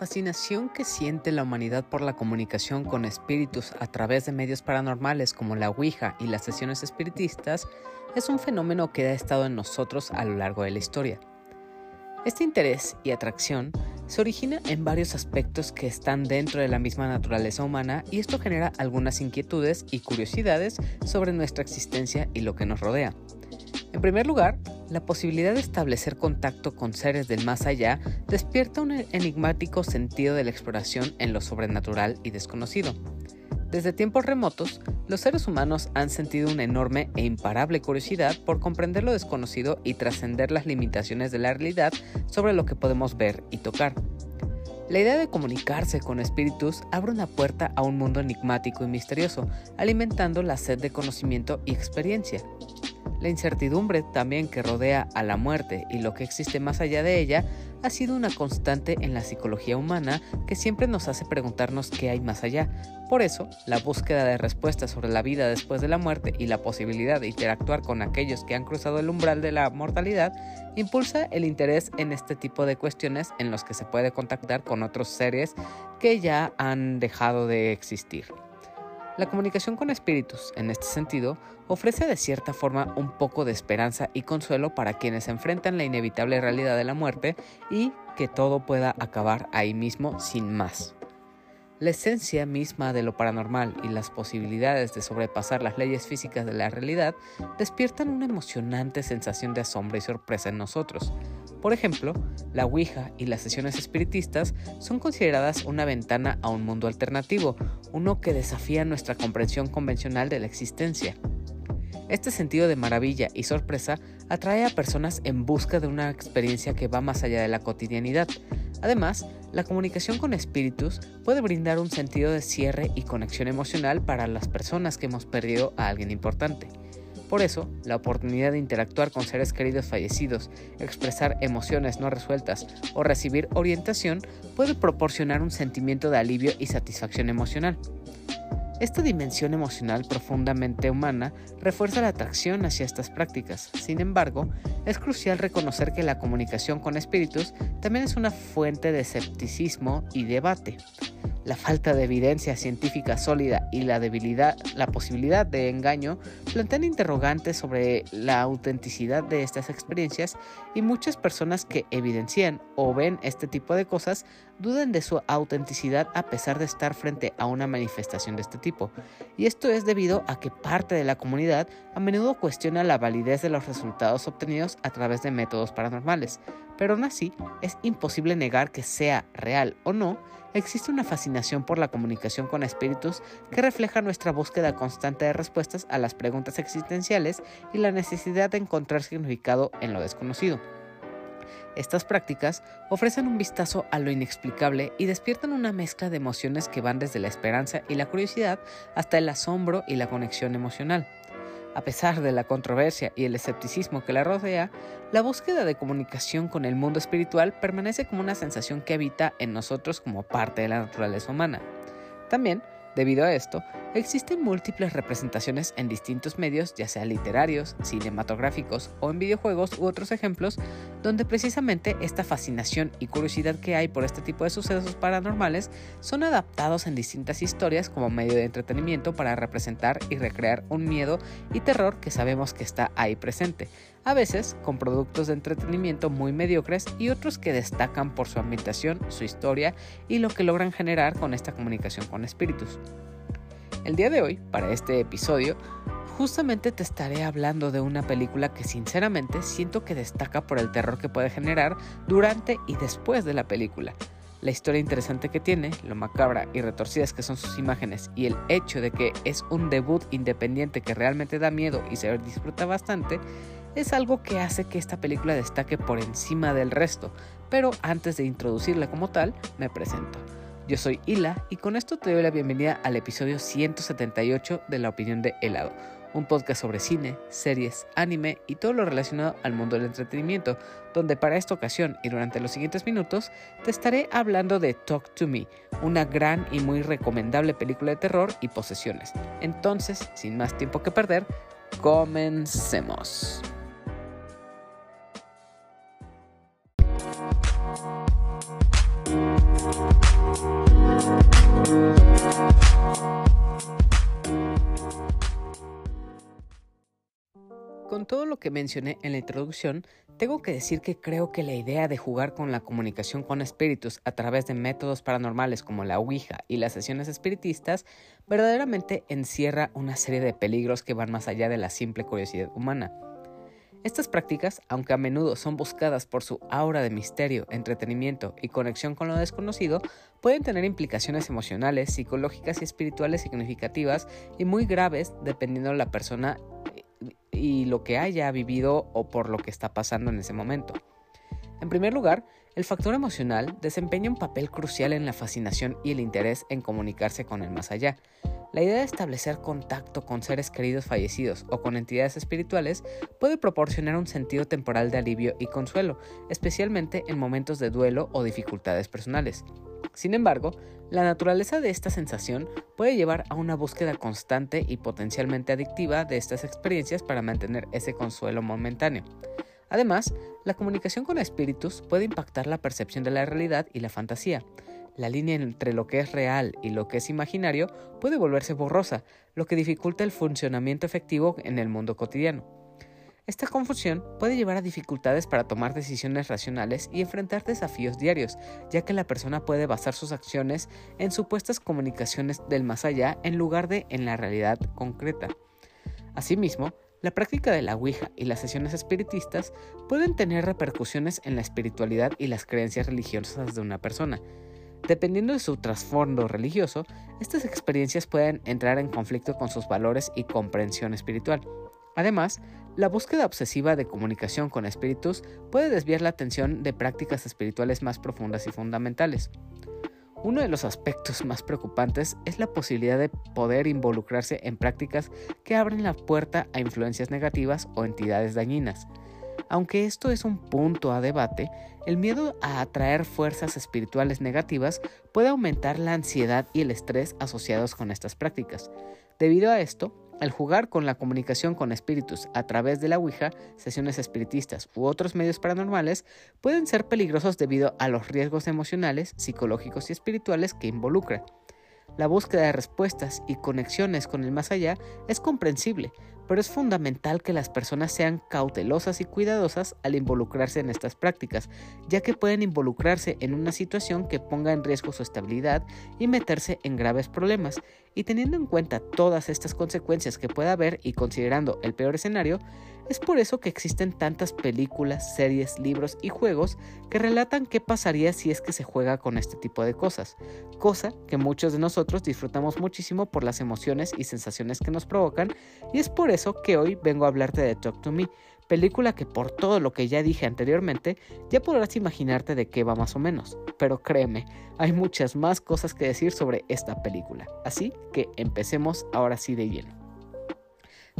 Fascinación que siente la humanidad por la comunicación con espíritus a través de medios paranormales como la Ouija y las sesiones espiritistas es un fenómeno que ha estado en nosotros a lo largo de la historia. Este interés y atracción se origina en varios aspectos que están dentro de la misma naturaleza humana y esto genera algunas inquietudes y curiosidades sobre nuestra existencia y lo que nos rodea. En primer lugar, la posibilidad de establecer contacto con seres del más allá despierta un enigmático sentido de la exploración en lo sobrenatural y desconocido. Desde tiempos remotos, los seres humanos han sentido una enorme e imparable curiosidad por comprender lo desconocido y trascender las limitaciones de la realidad sobre lo que podemos ver y tocar. La idea de comunicarse con espíritus abre una puerta a un mundo enigmático y misterioso, alimentando la sed de conocimiento y experiencia. La incertidumbre también que rodea a la muerte y lo que existe más allá de ella ha sido una constante en la psicología humana que siempre nos hace preguntarnos qué hay más allá. Por eso, la búsqueda de respuestas sobre la vida después de la muerte y la posibilidad de interactuar con aquellos que han cruzado el umbral de la mortalidad impulsa el interés en este tipo de cuestiones en los que se puede contactar con otros seres que ya han dejado de existir. La comunicación con espíritus, en este sentido, ofrece de cierta forma un poco de esperanza y consuelo para quienes enfrentan la inevitable realidad de la muerte y que todo pueda acabar ahí mismo sin más. La esencia misma de lo paranormal y las posibilidades de sobrepasar las leyes físicas de la realidad despiertan una emocionante sensación de asombro y sorpresa en nosotros, por ejemplo, la Ouija y las sesiones espiritistas son consideradas una ventana a un mundo alternativo, uno que desafía nuestra comprensión convencional de la existencia. Este sentido de maravilla y sorpresa atrae a personas en busca de una experiencia que va más allá de la cotidianidad. Además, la comunicación con espíritus puede brindar un sentido de cierre y conexión emocional para las personas que hemos perdido a alguien importante. Por eso, la oportunidad de interactuar con seres queridos fallecidos, expresar emociones no resueltas o recibir orientación puede proporcionar un sentimiento de alivio y satisfacción emocional. Esta dimensión emocional profundamente humana refuerza la atracción hacia estas prácticas. Sin embargo, es crucial reconocer que la comunicación con espíritus también es una fuente de escepticismo y debate la falta de evidencia científica sólida y la debilidad, la posibilidad de engaño plantean interrogantes sobre la autenticidad de estas experiencias y muchas personas que evidencian o ven este tipo de cosas dudan de su autenticidad a pesar de estar frente a una manifestación de este tipo. Y esto es debido a que parte de la comunidad a menudo cuestiona la validez de los resultados obtenidos a través de métodos paranormales, pero aún así es imposible negar que sea real o no existe una fascinación por la comunicación con espíritus que refleja nuestra búsqueda constante de respuestas a las preguntas existenciales y la necesidad de encontrar significado en lo desconocido. Estas prácticas ofrecen un vistazo a lo inexplicable y despiertan una mezcla de emociones que van desde la esperanza y la curiosidad hasta el asombro y la conexión emocional. A pesar de la controversia y el escepticismo que la rodea, la búsqueda de comunicación con el mundo espiritual permanece como una sensación que habita en nosotros como parte de la naturaleza humana. También Debido a esto, existen múltiples representaciones en distintos medios, ya sea literarios, cinematográficos o en videojuegos u otros ejemplos, donde precisamente esta fascinación y curiosidad que hay por este tipo de sucesos paranormales son adaptados en distintas historias como medio de entretenimiento para representar y recrear un miedo y terror que sabemos que está ahí presente, a veces con productos de entretenimiento muy mediocres y otros que destacan por su ambientación, su historia y lo que logran generar con esta comunicación con espíritus. El día de hoy, para este episodio, justamente te estaré hablando de una película que sinceramente siento que destaca por el terror que puede generar durante y después de la película. La historia interesante que tiene, lo macabra y retorcidas que son sus imágenes y el hecho de que es un debut independiente que realmente da miedo y se disfruta bastante, es algo que hace que esta película destaque por encima del resto, pero antes de introducirla como tal, me presento. Yo soy Hila y con esto te doy la bienvenida al episodio 178 de La Opinión de Helado, un podcast sobre cine, series, anime y todo lo relacionado al mundo del entretenimiento, donde para esta ocasión y durante los siguientes minutos te estaré hablando de Talk to Me, una gran y muy recomendable película de terror y posesiones. Entonces, sin más tiempo que perder, comencemos. Con todo lo que mencioné en la introducción, tengo que decir que creo que la idea de jugar con la comunicación con espíritus a través de métodos paranormales como la Ouija y las sesiones espiritistas verdaderamente encierra una serie de peligros que van más allá de la simple curiosidad humana. Estas prácticas, aunque a menudo son buscadas por su aura de misterio, entretenimiento y conexión con lo desconocido, pueden tener implicaciones emocionales, psicológicas y espirituales significativas y muy graves dependiendo de la persona y lo que haya vivido o por lo que está pasando en ese momento. En primer lugar, el factor emocional desempeña un papel crucial en la fascinación y el interés en comunicarse con el más allá. La idea de establecer contacto con seres queridos fallecidos o con entidades espirituales puede proporcionar un sentido temporal de alivio y consuelo, especialmente en momentos de duelo o dificultades personales. Sin embargo, la naturaleza de esta sensación puede llevar a una búsqueda constante y potencialmente adictiva de estas experiencias para mantener ese consuelo momentáneo. Además, la comunicación con espíritus puede impactar la percepción de la realidad y la fantasía. La línea entre lo que es real y lo que es imaginario puede volverse borrosa, lo que dificulta el funcionamiento efectivo en el mundo cotidiano. Esta confusión puede llevar a dificultades para tomar decisiones racionales y enfrentar desafíos diarios, ya que la persona puede basar sus acciones en supuestas comunicaciones del más allá en lugar de en la realidad concreta. Asimismo, la práctica de la Ouija y las sesiones espiritistas pueden tener repercusiones en la espiritualidad y las creencias religiosas de una persona. Dependiendo de su trasfondo religioso, estas experiencias pueden entrar en conflicto con sus valores y comprensión espiritual. Además, la búsqueda obsesiva de comunicación con espíritus puede desviar la atención de prácticas espirituales más profundas y fundamentales. Uno de los aspectos más preocupantes es la posibilidad de poder involucrarse en prácticas que abren la puerta a influencias negativas o entidades dañinas. Aunque esto es un punto a debate, el miedo a atraer fuerzas espirituales negativas puede aumentar la ansiedad y el estrés asociados con estas prácticas. Debido a esto, al jugar con la comunicación con espíritus a través de la Ouija, sesiones espiritistas u otros medios paranormales pueden ser peligrosos debido a los riesgos emocionales, psicológicos y espirituales que involucra. La búsqueda de respuestas y conexiones con el más allá es comprensible, pero es fundamental que las personas sean cautelosas y cuidadosas al involucrarse en estas prácticas, ya que pueden involucrarse en una situación que ponga en riesgo su estabilidad y meterse en graves problemas. Y teniendo en cuenta todas estas consecuencias que pueda haber y considerando el peor escenario, es por eso que existen tantas películas, series, libros y juegos que relatan qué pasaría si es que se juega con este tipo de cosas, cosa que muchos de nosotros disfrutamos muchísimo por las emociones y sensaciones que nos provocan, y es por eso que hoy vengo a hablarte de Talk to Me, película que por todo lo que ya dije anteriormente, ya podrás imaginarte de qué va más o menos. Pero créeme, hay muchas más cosas que decir sobre esta película. Así que empecemos ahora sí de lleno.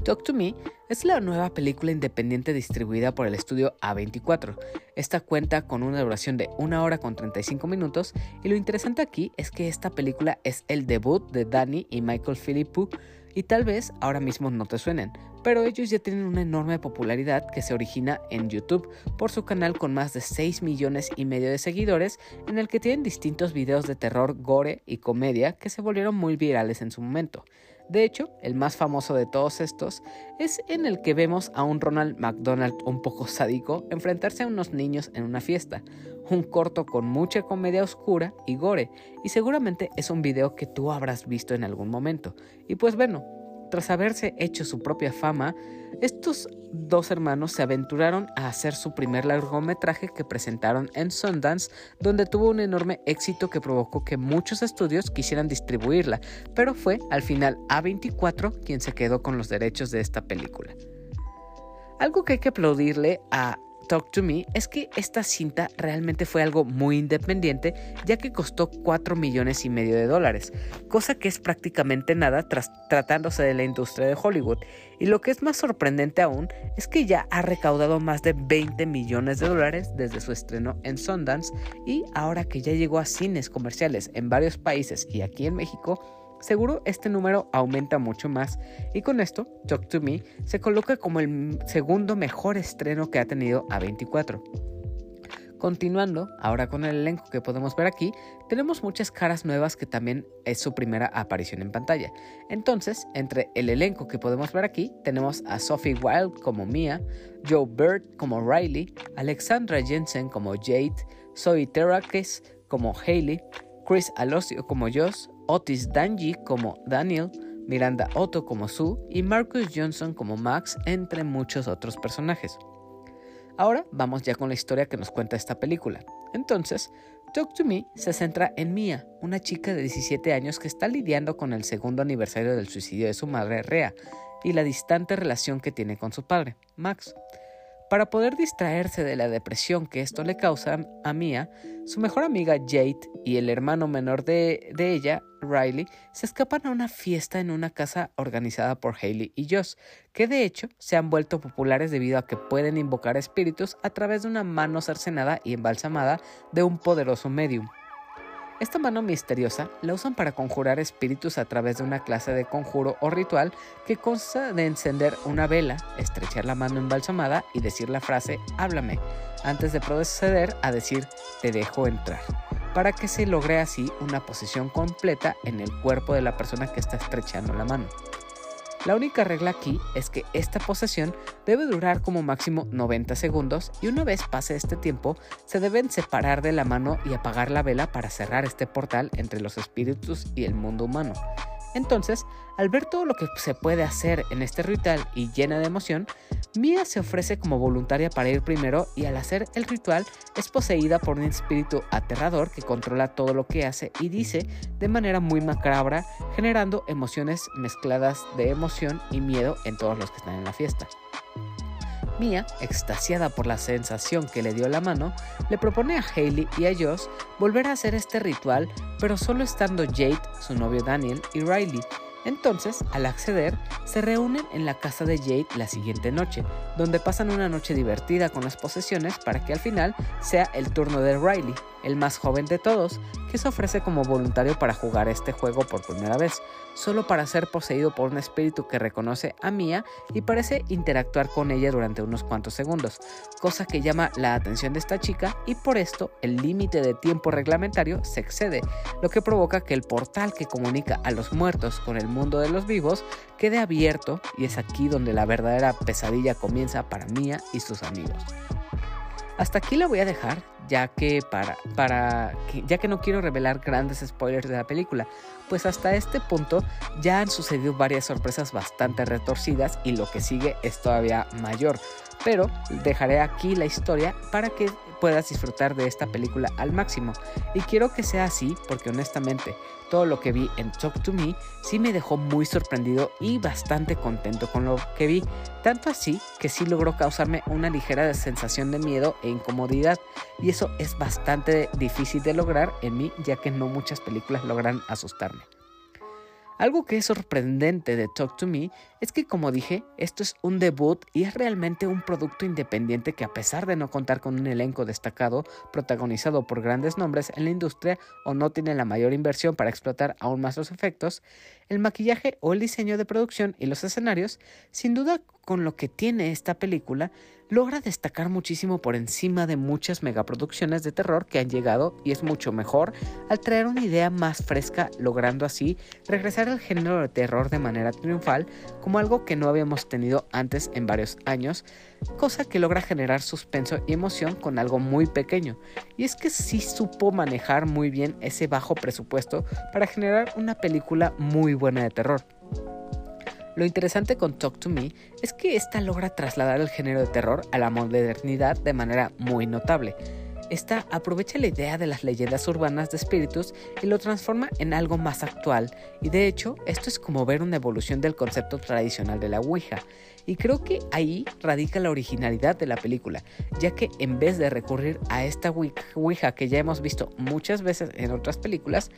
Talk to Me es la nueva película independiente distribuida por el estudio A24. Esta cuenta con una duración de 1 hora con 35 minutos y lo interesante aquí es que esta película es el debut de Danny y Michael Philippou y tal vez ahora mismo no te suenen, pero ellos ya tienen una enorme popularidad que se origina en YouTube por su canal con más de 6 millones y medio de seguidores en el que tienen distintos videos de terror, gore y comedia que se volvieron muy virales en su momento. De hecho, el más famoso de todos estos es en el que vemos a un Ronald McDonald un poco sádico enfrentarse a unos niños en una fiesta, un corto con mucha comedia oscura y gore, y seguramente es un video que tú habrás visto en algún momento. Y pues bueno, tras haberse hecho su propia fama, estos dos hermanos se aventuraron a hacer su primer largometraje que presentaron en Sundance, donde tuvo un enorme éxito que provocó que muchos estudios quisieran distribuirla, pero fue al final A24 quien se quedó con los derechos de esta película. Algo que hay que aplaudirle a Talk to Me es que esta cinta realmente fue algo muy independiente, ya que costó 4 millones y medio de dólares, cosa que es prácticamente nada tras tratándose de la industria de Hollywood. Y lo que es más sorprendente aún es que ya ha recaudado más de 20 millones de dólares desde su estreno en Sundance y ahora que ya llegó a cines comerciales en varios países y aquí en México, Seguro este número aumenta mucho más y con esto Talk to Me se coloca como el segundo mejor estreno que ha tenido A24. Continuando, ahora con el elenco que podemos ver aquí, tenemos muchas caras nuevas que también es su primera aparición en pantalla. Entonces, entre el elenco que podemos ver aquí, tenemos a Sophie Wilde como Mia, Joe Bird como Riley, Alexandra Jensen como Jade, Zoe Terrakes como Hailey, Chris Alosio como Joss, Otis Danji como Daniel, Miranda Otto como Sue y Marcus Johnson como Max, entre muchos otros personajes. Ahora vamos ya con la historia que nos cuenta esta película. Entonces, Talk to Me se centra en Mia, una chica de 17 años que está lidiando con el segundo aniversario del suicidio de su madre, Rea, y la distante relación que tiene con su padre, Max. Para poder distraerse de la depresión que esto le causa a Mia, su mejor amiga Jade y el hermano menor de, ella, Riley, se escapan a una fiesta en una casa organizada por Hailey y Joss, que de hecho se han vuelto populares debido a que pueden invocar espíritus a través de una mano cercenada y embalsamada de un poderoso medium. Esta mano misteriosa la usan para conjurar espíritus a través de una clase de conjuro o ritual que consta de encender una vela, estrechar la mano embalsamada y decir la frase háblame, antes de proceder a decir te dejo entrar, para que se logre así una posición completa en el cuerpo de la persona que está estrechando la mano. La única regla aquí es que esta posesión debe durar como máximo 90 segundos y una vez pase este tiempo se deben separar de la mano y apagar la vela para cerrar este portal entre los espíritus y el mundo humano. Entonces, al ver todo lo que se puede hacer en este ritual y llena de emoción, Mia se ofrece como voluntaria para ir primero y al hacer el ritual es poseída por un espíritu aterrador que controla todo lo que hace y dice de manera muy macabra, generando emociones mezcladas de emoción y miedo en todos los que están en la fiesta. Mia, extasiada por la sensación que le dio la mano, le propone a Hailey y a Joss volver a hacer este ritual, pero solo estando Jade, su novio Daniel y Riley, entonces, al acceder, se reúnen en la casa de Jade la siguiente noche, donde pasan una noche divertida con las posesiones para que al final sea el turno de Riley, el más joven de todos, que se ofrece como voluntario para jugar este juego por primera vez, solo para ser poseído por un espíritu que reconoce a Mia y parece interactuar con ella durante unos cuantos segundos, cosa que llama la atención de esta chica y por esto el límite de tiempo reglamentario se excede, lo que provoca que el portal que comunica a los muertos con el mundo de los vivos quede abierto y es aquí donde la verdadera pesadilla comienza para Mia y sus amigos. Hasta aquí la voy a dejar, ya que para, para ya que no quiero revelar grandes spoilers de la película, pues hasta este punto ya han sucedido varias sorpresas bastante retorcidas y lo que sigue es todavía mayor. Pero dejaré aquí la historia para que puedas disfrutar de esta película al máximo. Y quiero que sea así porque honestamente todo lo que vi en Talk to Me sí me dejó muy sorprendido y bastante contento con lo que vi, tanto así que sí logró causarme una ligera sensación de miedo e incomodidad y eso es bastante difícil de lograr en mí ya que no muchas películas logran asustarme. Algo que es sorprendente de Talk to Me es que, como dije, esto es un debut y es realmente un producto independiente que a pesar de no contar con un elenco destacado protagonizado por grandes nombres en la industria o no tiene la mayor inversión para explotar aún más los efectos, el maquillaje o el diseño de producción y los escenarios, sin duda con lo que tiene esta película, logra destacar muchísimo por encima de muchas megaproducciones de terror que han llegado y es mucho mejor al traer una idea más fresca, logrando así regresar al género de terror de manera triunfal como algo que no habíamos tenido antes en varios años, cosa que logra generar suspenso y emoción con algo muy pequeño. Y es que sí supo manejar muy bien ese bajo presupuesto para generar una película muy buena de terror. Lo interesante con Talk to Me es que esta logra trasladar el género de terror a la modernidad de manera muy notable. Esta aprovecha la idea de las leyendas urbanas de espíritus y lo transforma en algo más actual, y de hecho esto es como ver una evolución del concepto tradicional de la Ouija, y creo que ahí radica la originalidad de la película, ya que en vez de recurrir a esta Ouija que ya hemos visto muchas veces en otras películas,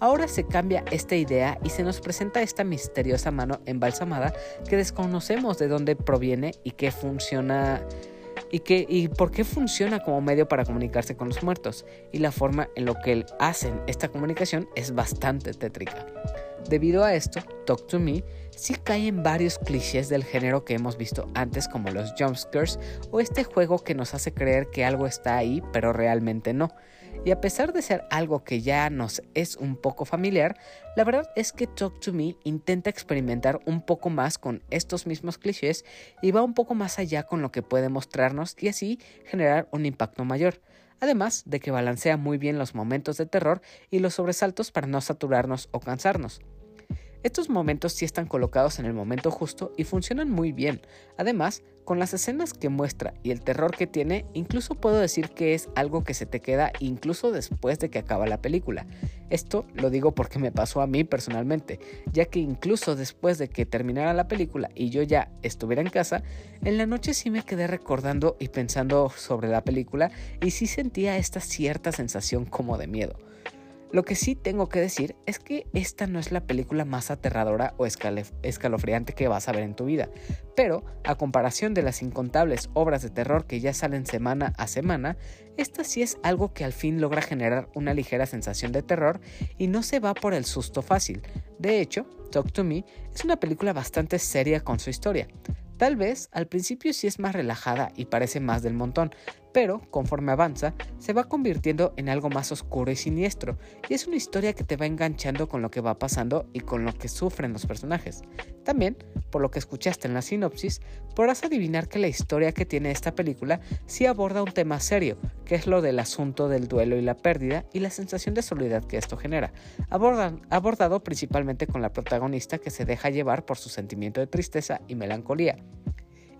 ahora se cambia esta idea y se nos presenta esta misteriosa mano embalsamada que desconocemos de dónde proviene y que funciona y, y por qué funciona como medio para comunicarse con los muertos y la forma en lo que hacen esta comunicación es bastante tétrica. Debido a esto, Talk to Me sí cae en varios clichés del género que hemos visto antes como los jumpscares o este juego que nos hace creer que algo está ahí pero realmente no. Y a pesar de ser algo que ya nos es un poco familiar, la verdad es que Talk to Me intenta experimentar un poco más con estos mismos clichés y va un poco más allá con lo que puede mostrarnos y así generar un impacto mayor. Además de que balancea muy bien los momentos de terror y los sobresaltos para no saturarnos o cansarnos. Estos momentos sí están colocados en el momento justo y funcionan muy bien. Además, con las escenas que muestra y el terror que tiene, incluso puedo decir que es algo que se te queda incluso después de que acaba la película. Esto lo digo porque me pasó a mí personalmente, ya que incluso después de que terminara la película y yo ya estuviera en casa, en la noche sí me quedé recordando y pensando sobre la película y sí sentía esta cierta sensación como de miedo. Lo que sí tengo que decir es que esta no es la película más aterradora o escalofriante que vas a ver en tu vida, pero a comparación de las incontables obras de terror que ya salen semana a semana, esta sí es algo que al fin logra generar una ligera sensación de terror y no se va por el susto fácil. De hecho, Talk to Me es una película bastante seria con su historia. Tal vez al principio sí es más relajada y parece más del montón, pero conforme avanza se va convirtiendo en algo más oscuro y siniestro, y es una historia que te va enganchando con lo que va pasando y con lo que sufren los personajes. También, por lo que escuchaste en la sinopsis, podrás adivinar que la historia que tiene esta película sí aborda un tema serio, que es lo del asunto del duelo y la pérdida y la sensación de soledad que esto genera, abordado principalmente con la protagonista que se deja llevar por su sentimiento de tristeza y melancolía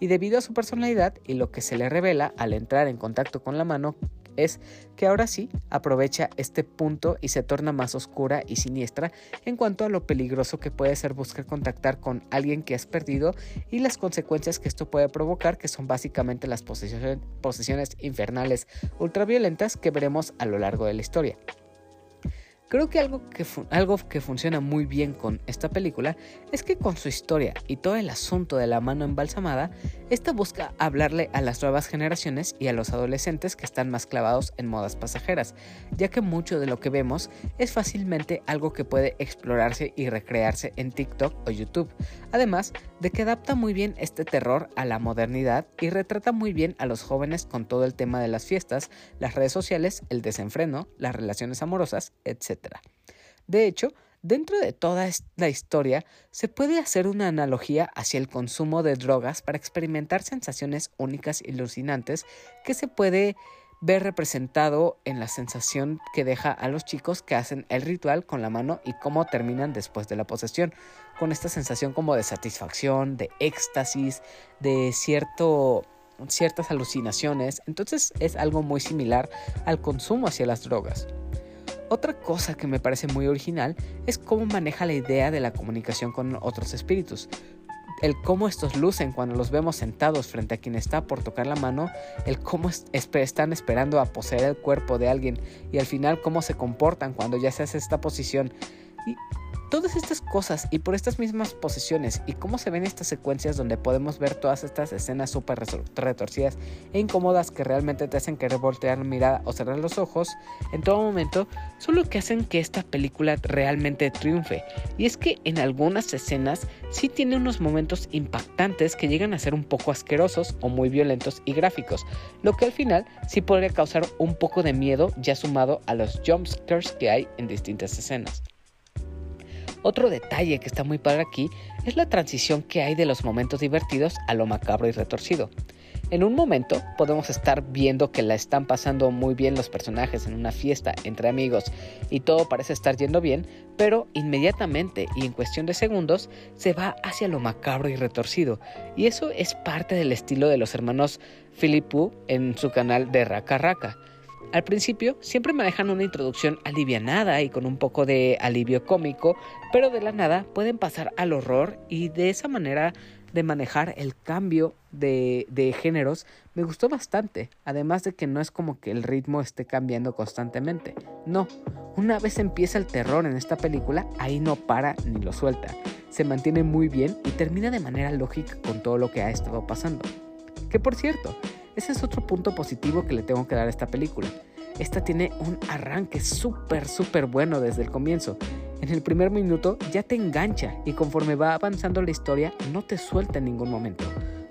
y debido a su personalidad y lo que se le revela al entrar en contacto con la mano es que ahora sí aprovecha este punto y se torna más oscura y siniestra en cuanto a lo peligroso que puede ser buscar contactar con alguien que has perdido y las consecuencias que esto puede provocar, que son básicamente las posesiones infernales ultraviolentas que veremos a lo largo de la historia. Creo que algo que, algo que funciona muy bien con esta película es que con su historia y todo el asunto de la mano embalsamada, esta busca hablarle a las nuevas generaciones y a los adolescentes que están más clavados en modas pasajeras, ya que mucho de lo que vemos es fácilmente algo que puede explorarse y recrearse en TikTok o YouTube, además de que adapta muy bien este terror a la modernidad y retrata muy bien a los jóvenes con todo el tema de las fiestas, las redes sociales, el desenfreno, las relaciones amorosas, etc. De hecho, dentro de toda la historia se puede hacer una analogía hacia el consumo de drogas para experimentar sensaciones únicas y alucinantes que se puede ver representado en la sensación que deja a los chicos que hacen el ritual con la mano y cómo terminan después de la posesión, con esta sensación como de satisfacción, de éxtasis, de cierto ciertas alucinaciones, entonces es algo muy similar al consumo hacia las drogas. Otra cosa que me parece muy original es cómo maneja la idea de la comunicación con otros espíritus. El cómo estos lucen cuando los vemos sentados frente a quien está por tocar la mano, el cómo están esperando a poseer el cuerpo de alguien y al final cómo se comportan cuando ya se hace esta posición. Todas estas cosas y por estas mismas posiciones y cómo se ven estas secuencias donde podemos ver todas estas escenas súper retorcidas e incómodas que realmente te hacen querer voltear la mirada o cerrar los ojos en todo momento son lo que hacen que esta película realmente triunfe. Y es que en algunas escenas sí tiene unos momentos impactantes que llegan a ser un poco asquerosos o muy violentos y gráficos, lo que al final sí podría causar un poco de miedo ya sumado a los jumpscares que hay en distintas escenas. Otro detalle que está muy padre aquí es la transición que hay de los momentos divertidos a lo macabro y retorcido. En un momento podemos estar viendo que la están pasando muy bien los personajes en una fiesta entre amigos y todo parece estar yendo bien, pero inmediatamente y en cuestión de segundos se va hacia lo macabro y retorcido. Y eso es parte del estilo de los hermanos Philippou en su canal de Raka Raka. Al principio siempre manejan una introducción alivianada y con un poco de alivio cómico, pero de la nada pueden pasar al horror y de esa manera de manejar el cambio de, de, géneros me gustó bastante, además de que no es como que el ritmo esté cambiando constantemente, no, una vez empieza el terror en esta película, ahí no para ni lo suelta, se mantiene muy bien y termina de manera lógica con todo lo que ha estado pasando. Que por cierto, ese es otro punto positivo que le tengo que dar a esta película. Esta tiene un arranque súper, súper bueno desde el comienzo. en el primer minuto ya te engancha y conforme va avanzando la historia no te suelta en ningún momento.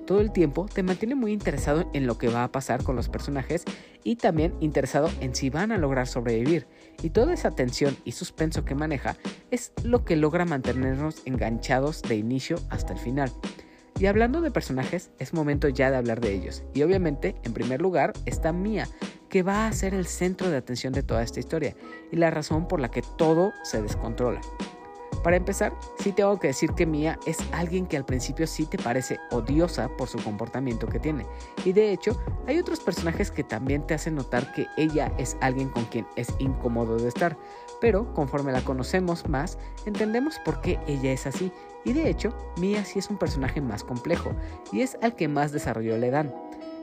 Todo el tiempo te mantiene muy interesado en lo que va a pasar con los personajes y también interesado en si van a lograr sobrevivir. Y toda esa tensión y suspenso que maneja es lo que logra mantenernos enganchados de inicio hasta el final. Y hablando de personajes, es momento ya de hablar de ellos. Y obviamente, en primer lugar, está Mia, que va a ser el centro de atención de toda esta historia y la razón por la que todo se descontrola. Para empezar, sí tengo que decir que Mia es alguien que al principio sí te parece odiosa por su comportamiento que tiene. Y de hecho, hay otros personajes que también te hacen notar que ella es alguien con quien es incómodo de estar. Pero conforme la conocemos más, entendemos por qué ella es así. Y de hecho, Mia sí es un personaje más complejo y es al que más desarrollo le dan.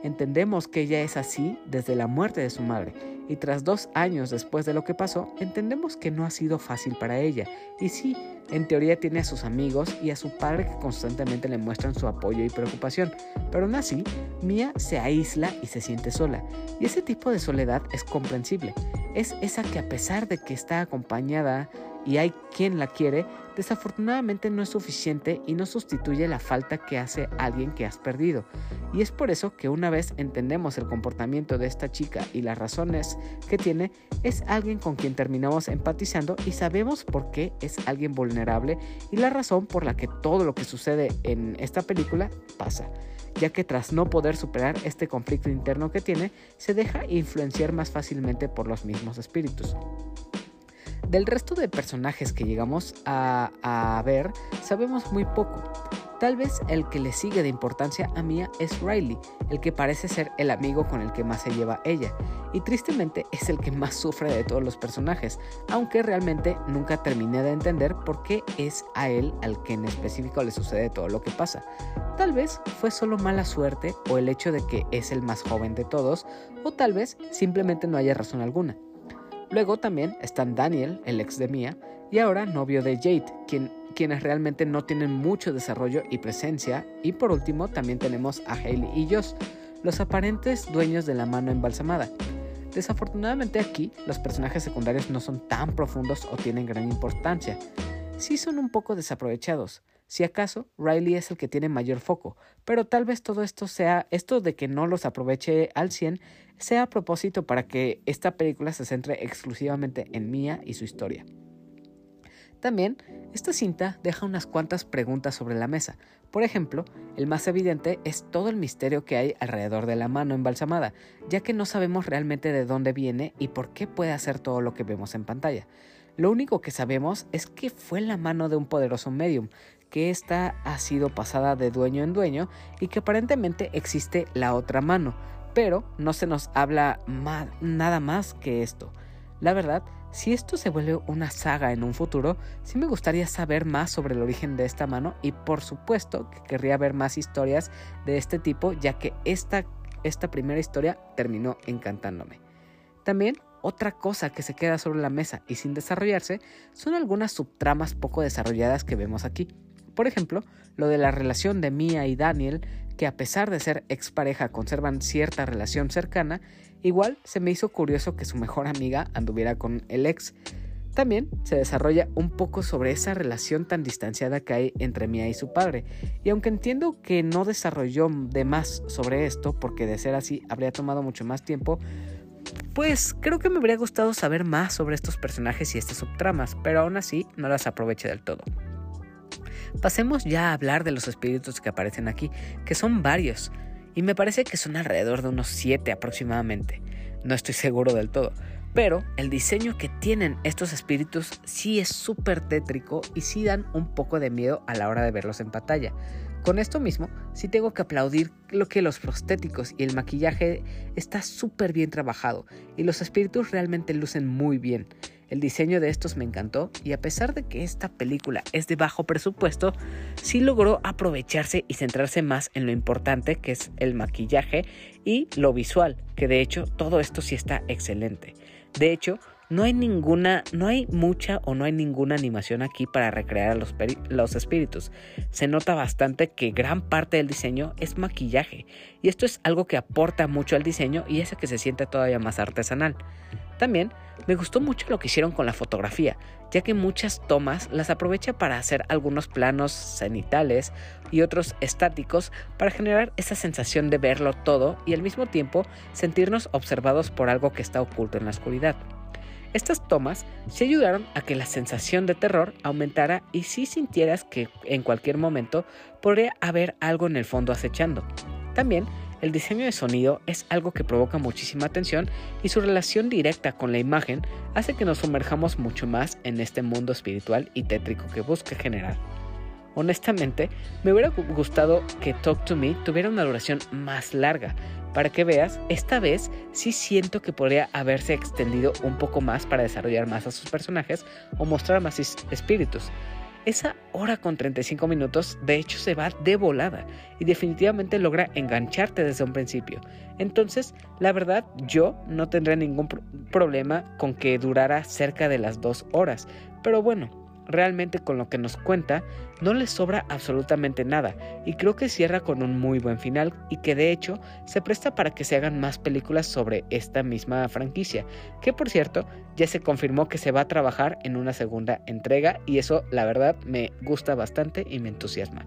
Entendemos que ella es así desde la muerte de su madre, y tras dos años después de lo que pasó, entendemos que no ha sido fácil para ella. Y sí, en teoría tiene a sus amigos y a su padre que constantemente le muestran su apoyo y preocupación, pero aún así, Mia se aísla y se siente sola. Y ese tipo de soledad es comprensible. Es esa que a pesar de que está acompañada y hay quien la quiere, desafortunadamente no es suficiente y no sustituye la falta que hace alguien que has perdido. Y es por eso que una vez entendemos el comportamiento de esta chica y las razones que tiene, es alguien con quien terminamos empatizando y sabemos por qué es alguien vulnerable y la razón por la que todo lo que sucede en esta película pasa ya que tras no poder superar este conflicto interno que tiene, se deja influenciar más fácilmente por los mismos espíritus. Del resto de personajes que llegamos a, ver, sabemos muy poco. Tal vez el que le sigue de importancia a Mia es Riley, el que parece ser el amigo con el que más se lleva ella, y tristemente es el que más sufre de todos los personajes, aunque realmente nunca terminé de entender por qué es a él al que en específico le sucede todo lo que pasa. Tal vez fue solo mala suerte o el hecho de que es el más joven de todos, o tal vez simplemente no haya razón alguna. Luego también están Daniel, el ex de Mia, y ahora novio de Jade, quien, quienes realmente no tienen mucho desarrollo y presencia. Y por último también tenemos a Hailey y Joss, los aparentes dueños de la mano embalsamada. Desafortunadamente aquí los personajes secundarios no son tan profundos o tienen gran importancia. Sí son un poco desaprovechados. Si acaso, Riley es el que tiene mayor foco, pero tal vez todo esto sea, esto de que no los aproveche al 100, sea a propósito para que esta película se centre exclusivamente en Mia y su historia. También, esta cinta deja unas cuantas preguntas sobre la mesa. Por ejemplo, el más evidente es todo el misterio que hay alrededor de la mano embalsamada, ya que no sabemos realmente de dónde viene y por qué puede hacer todo lo que vemos en pantalla. Lo único que sabemos es que fue la mano de un poderoso medium, que ésta ha sido pasada de dueño en dueño y que aparentemente existe la otra mano, pero no se nos habla nada más que esto. La verdad, si esto se vuelve una saga en un futuro, sí me gustaría saber más sobre el origen de esta mano y por supuesto que querría ver más historias de este tipo ya que esta, esta primera historia terminó encantándome. También otra cosa que se queda sobre la mesa y sin desarrollarse son algunas subtramas poco desarrolladas que vemos aquí. Por ejemplo, lo de la relación de Mia y Daniel, que a pesar de ser expareja conservan cierta relación cercana, igual se me hizo curioso que su mejor amiga anduviera con el ex. También se desarrolla un poco sobre esa relación tan distanciada que hay entre Mia y su padre, y aunque entiendo que no desarrolló de más sobre esto, porque de ser así habría tomado mucho más tiempo, pues creo que me habría gustado saber más sobre estos personajes y estas subtramas, pero aún así no las aproveché del todo. Pasemos ya a hablar de los espíritus que aparecen aquí, que son varios, y me parece que son alrededor de unos 7 aproximadamente. No estoy seguro del todo, pero el diseño que tienen estos espíritus sí es súper tétrico y sí dan un poco de miedo a la hora de verlos en pantalla. Con esto mismo, sí tengo que aplaudir lo que los prostéticos y el maquillaje está súper bien trabajado y los espíritus realmente lucen muy bien. El diseño de estos me encantó y a pesar de que esta película es de bajo presupuesto, sí logró aprovecharse y centrarse más en lo importante que es el maquillaje y lo visual, que de hecho todo esto sí está excelente. De hecho, no hay ninguna, no hay mucha o no hay ninguna animación aquí para recrear a los, los, espíritus. Se nota bastante que gran parte del diseño es maquillaje y esto es algo que aporta mucho al diseño y hace que se sienta todavía más artesanal. También me gustó mucho lo que hicieron con la fotografía, ya que muchas tomas las aprovecha para hacer algunos planos cenitales y otros estáticos para generar esa sensación de verlo todo y al mismo tiempo sentirnos observados por algo que está oculto en la oscuridad. Estas tomas se ayudaron a que la sensación de terror aumentara y si sintieras que en cualquier momento podría haber algo en el fondo acechando. También el diseño de sonido es algo que provoca muchísima atención y su relación directa con la imagen hace que nos sumerjamos mucho más en este mundo espiritual y tétrico que busca generar. Honestamente, me hubiera gustado que Talk to Me tuviera una duración más larga. Para que veas, esta vez sí siento que podría haberse extendido un poco más para desarrollar más a sus personajes o mostrar más espíritus. Esa hora con 35 minutos de hecho se va de volada y definitivamente logra engancharte desde un principio. Entonces, la verdad, yo no tendré ningún problema con que durara cerca de las dos horas. Pero bueno, realmente con lo que nos cuenta no le sobra absolutamente nada y creo que cierra con un muy buen final y que de hecho se presta para que se hagan más películas sobre esta misma franquicia, que por cierto ya se confirmó que se va a trabajar en una segunda entrega y eso la verdad me gusta bastante y me entusiasma.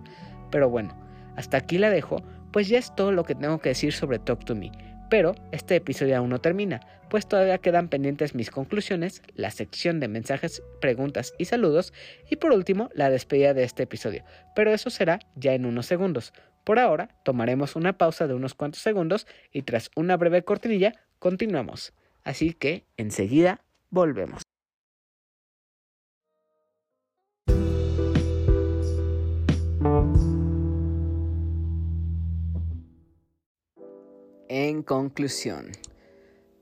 Pero bueno, hasta aquí la dejo, pues ya es todo lo que tengo que decir sobre Talk to Me. Pero este episodio aún no termina, pues todavía quedan pendientes mis conclusiones, la sección de mensajes, preguntas y saludos, y por último la despedida de este episodio, pero eso será ya en unos segundos. Por ahora, tomaremos una pausa de unos cuantos segundos y tras una breve cortinilla, continuamos. Así que, enseguida, volvemos. En conclusión,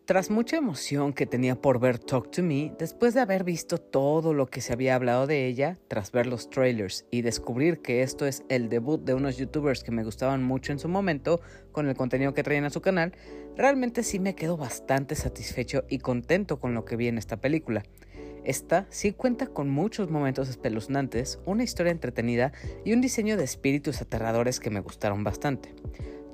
tras mucha emoción que tenía por ver Talk to Me, después de haber visto todo lo que se había hablado de ella, tras ver los trailers y descubrir que esto es el debut de unos youtubers que me gustaban mucho en su momento con el contenido que traían a su canal, realmente sí me quedo bastante satisfecho y contento con lo que vi en esta película. Esta sí cuenta con muchos momentos espeluznantes, una historia entretenida y un diseño de espíritus aterradores que me gustaron bastante.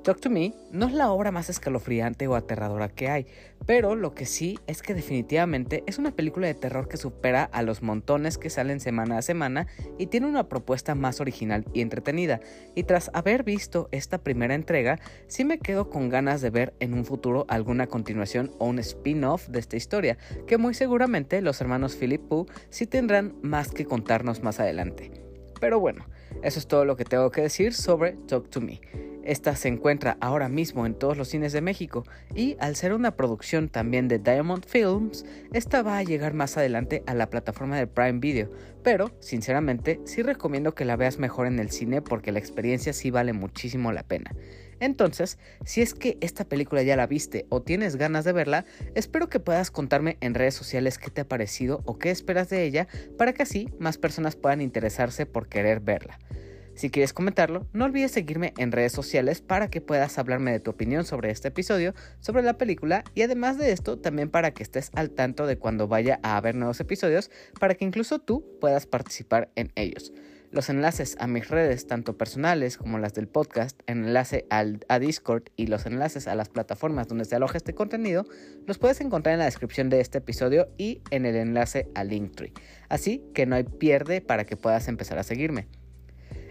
Talk to Me no es la obra más escalofriante o aterradora que hay, pero lo que sí es que definitivamente es una película de terror que supera a los montones que salen semana a semana y tiene una propuesta más original y entretenida. Y tras haber visto esta primera entrega, sí me quedo con ganas de ver en un futuro alguna continuación o un spin-off de esta historia, que muy seguramente los hermanos Philip Pooh sí tendrán más que contarnos más adelante. Pero bueno, eso es todo lo que tengo que decir sobre Talk to Me. Esta se encuentra ahora mismo en todos los cines de México y al ser una producción también de Diamond Films, esta va a llegar más adelante a la plataforma de Prime Video, pero sinceramente sí recomiendo que la veas mejor en el cine porque la experiencia sí vale muchísimo la pena. Entonces, si es que esta película ya la viste o tienes ganas de verla, espero que puedas contarme en redes sociales qué te ha parecido o qué esperas de ella para que así más personas puedan interesarse por querer verla. Si quieres comentarlo, no olvides seguirme en redes sociales para que puedas hablarme de tu opinión sobre este episodio, sobre la película y además de esto también para que estés al tanto de cuando vaya a haber nuevos episodios para que incluso tú puedas participar en ellos. Los enlaces a mis redes, tanto personales como las del podcast, enlace al, a Discord y los enlaces a las plataformas donde se aloja este contenido, los puedes encontrar en la descripción de este episodio y en el enlace a Linktree. Así que no hay pierde para que puedas empezar a seguirme.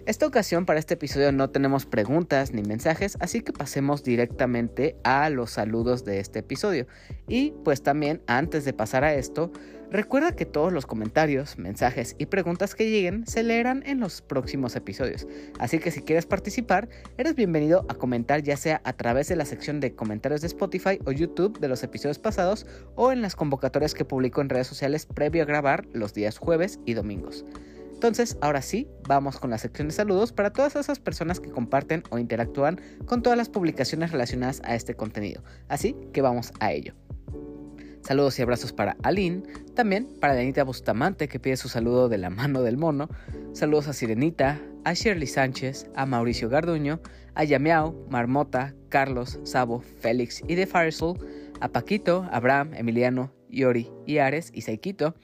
Esta ocasión para este episodio no tenemos preguntas ni mensajes, así que pasemos directamente a los saludos de este episodio. Y pues también antes de pasar a esto, recuerda que todos los comentarios, mensajes y preguntas que lleguen se leerán en los próximos episodios. Así que si quieres participar, eres bienvenido a comentar ya sea a través de la sección de comentarios de Spotify o YouTube de los episodios pasados o en las convocatorias que publico en redes sociales previo a grabar los días jueves y domingos. Entonces, ahora sí, vamos con la sección de saludos para todas esas personas que comparten o interactúan con todas las publicaciones relacionadas a este contenido. Así que vamos a ello. Saludos y abrazos para Aline, también para Danita Bustamante que pide su saludo de la mano del mono. Saludos a Sirenita, a Shirley Sánchez, a Mauricio Garduño, a Yameau, Marmota, Carlos, Sabo, Félix y de Firesoul, a Paquito, Abraham, Emiliano, Yori y Ares y Saikito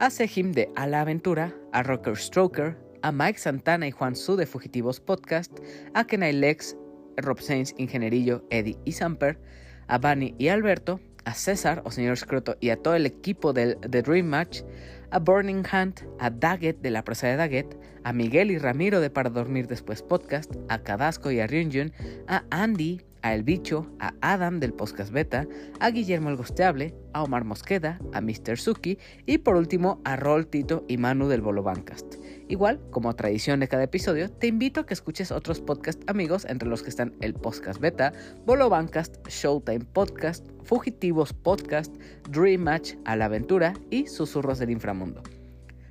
a Sejim de A la Aventura, a Rocker Stroker, a Mike Santana y Juan Su de Fugitivos Podcast, a Kenai Lex, Rob Sainz, Ingenierillo, Eddie y Samper, a Bunny y Alberto, a César o señor Scroto y a todo el equipo del The Dream Match, a Burning Hunt, a Daggett de la presa de Daggett, a Miguel y Ramiro de Para Dormir Después Podcast, a Cadasco y a Ryunjun, a Andy, a El Bicho, a Adam del Podcast Beta, a Guillermo el Gosteable, a Omar Mosqueda, a Mr. Suki y por último a Rol, Tito y Manu del Bolo Bancast. Igual, como tradición de cada episodio, te invito a que escuches otros podcast amigos entre los que están el Podcast Beta, Bolo Bancast, Showtime Podcast, Fugitivos Podcast, Dream Match, A la Aventura y Susurros del Inframundo.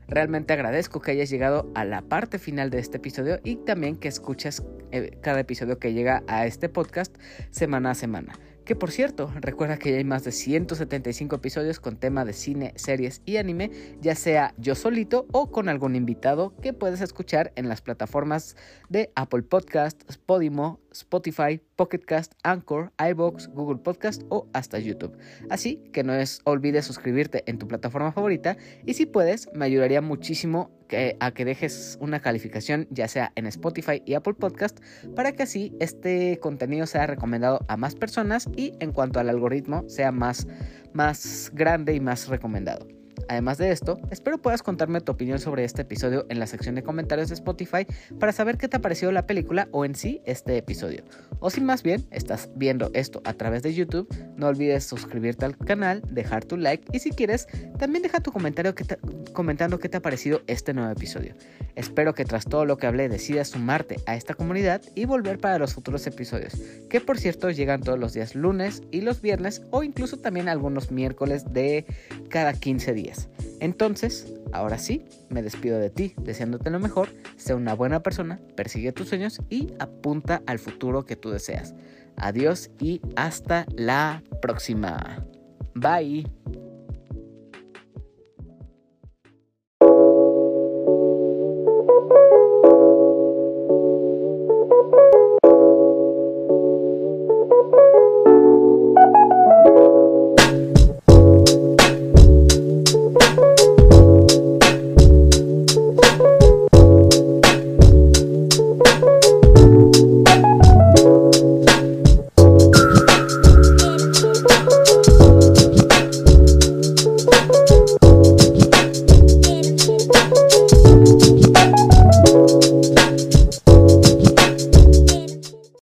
Realmente agradezco que hayas llegado a la parte final de este episodio y también que escuches eh, cada episodio que llega a este podcast semana a semana. Que por cierto, recuerda que ya hay más de 175 episodios con tema de cine, series y anime, ya sea yo solito o con algún invitado que puedes escuchar en las plataformas de Apple Podcast, Podimo, Spotify, Pocketcast, Anchor, iBox, Google Podcast o hasta YouTube. Así que no es, olvides suscribirte en tu plataforma favorita y si puedes, me ayudaría muchísimo a que dejes una calificación ya sea en Spotify y Apple Podcast para que así este contenido sea recomendado a más personas y en cuanto al algoritmo sea más, más grande y más recomendado. Además de esto, espero puedas contarme tu opinión sobre este episodio en la sección de comentarios de Spotify para saber qué te ha parecido la película o en sí este episodio. O si más bien estás viendo esto a través de YouTube, no olvides suscribirte al canal, dejar tu like y si quieres, también deja tu comentario comentando qué te ha parecido este nuevo episodio. Espero que tras todo lo que hablé decidas sumarte a esta comunidad y volver para los futuros episodios, que por cierto llegan todos los días lunes y los viernes o incluso también algunos miércoles de cada 15 días. Entonces, ahora sí, me despido de ti, deseándote lo mejor, sé una buena persona, persigue tus sueños y apunta al futuro que tú deseas. Adiós y hasta la próxima. Bye.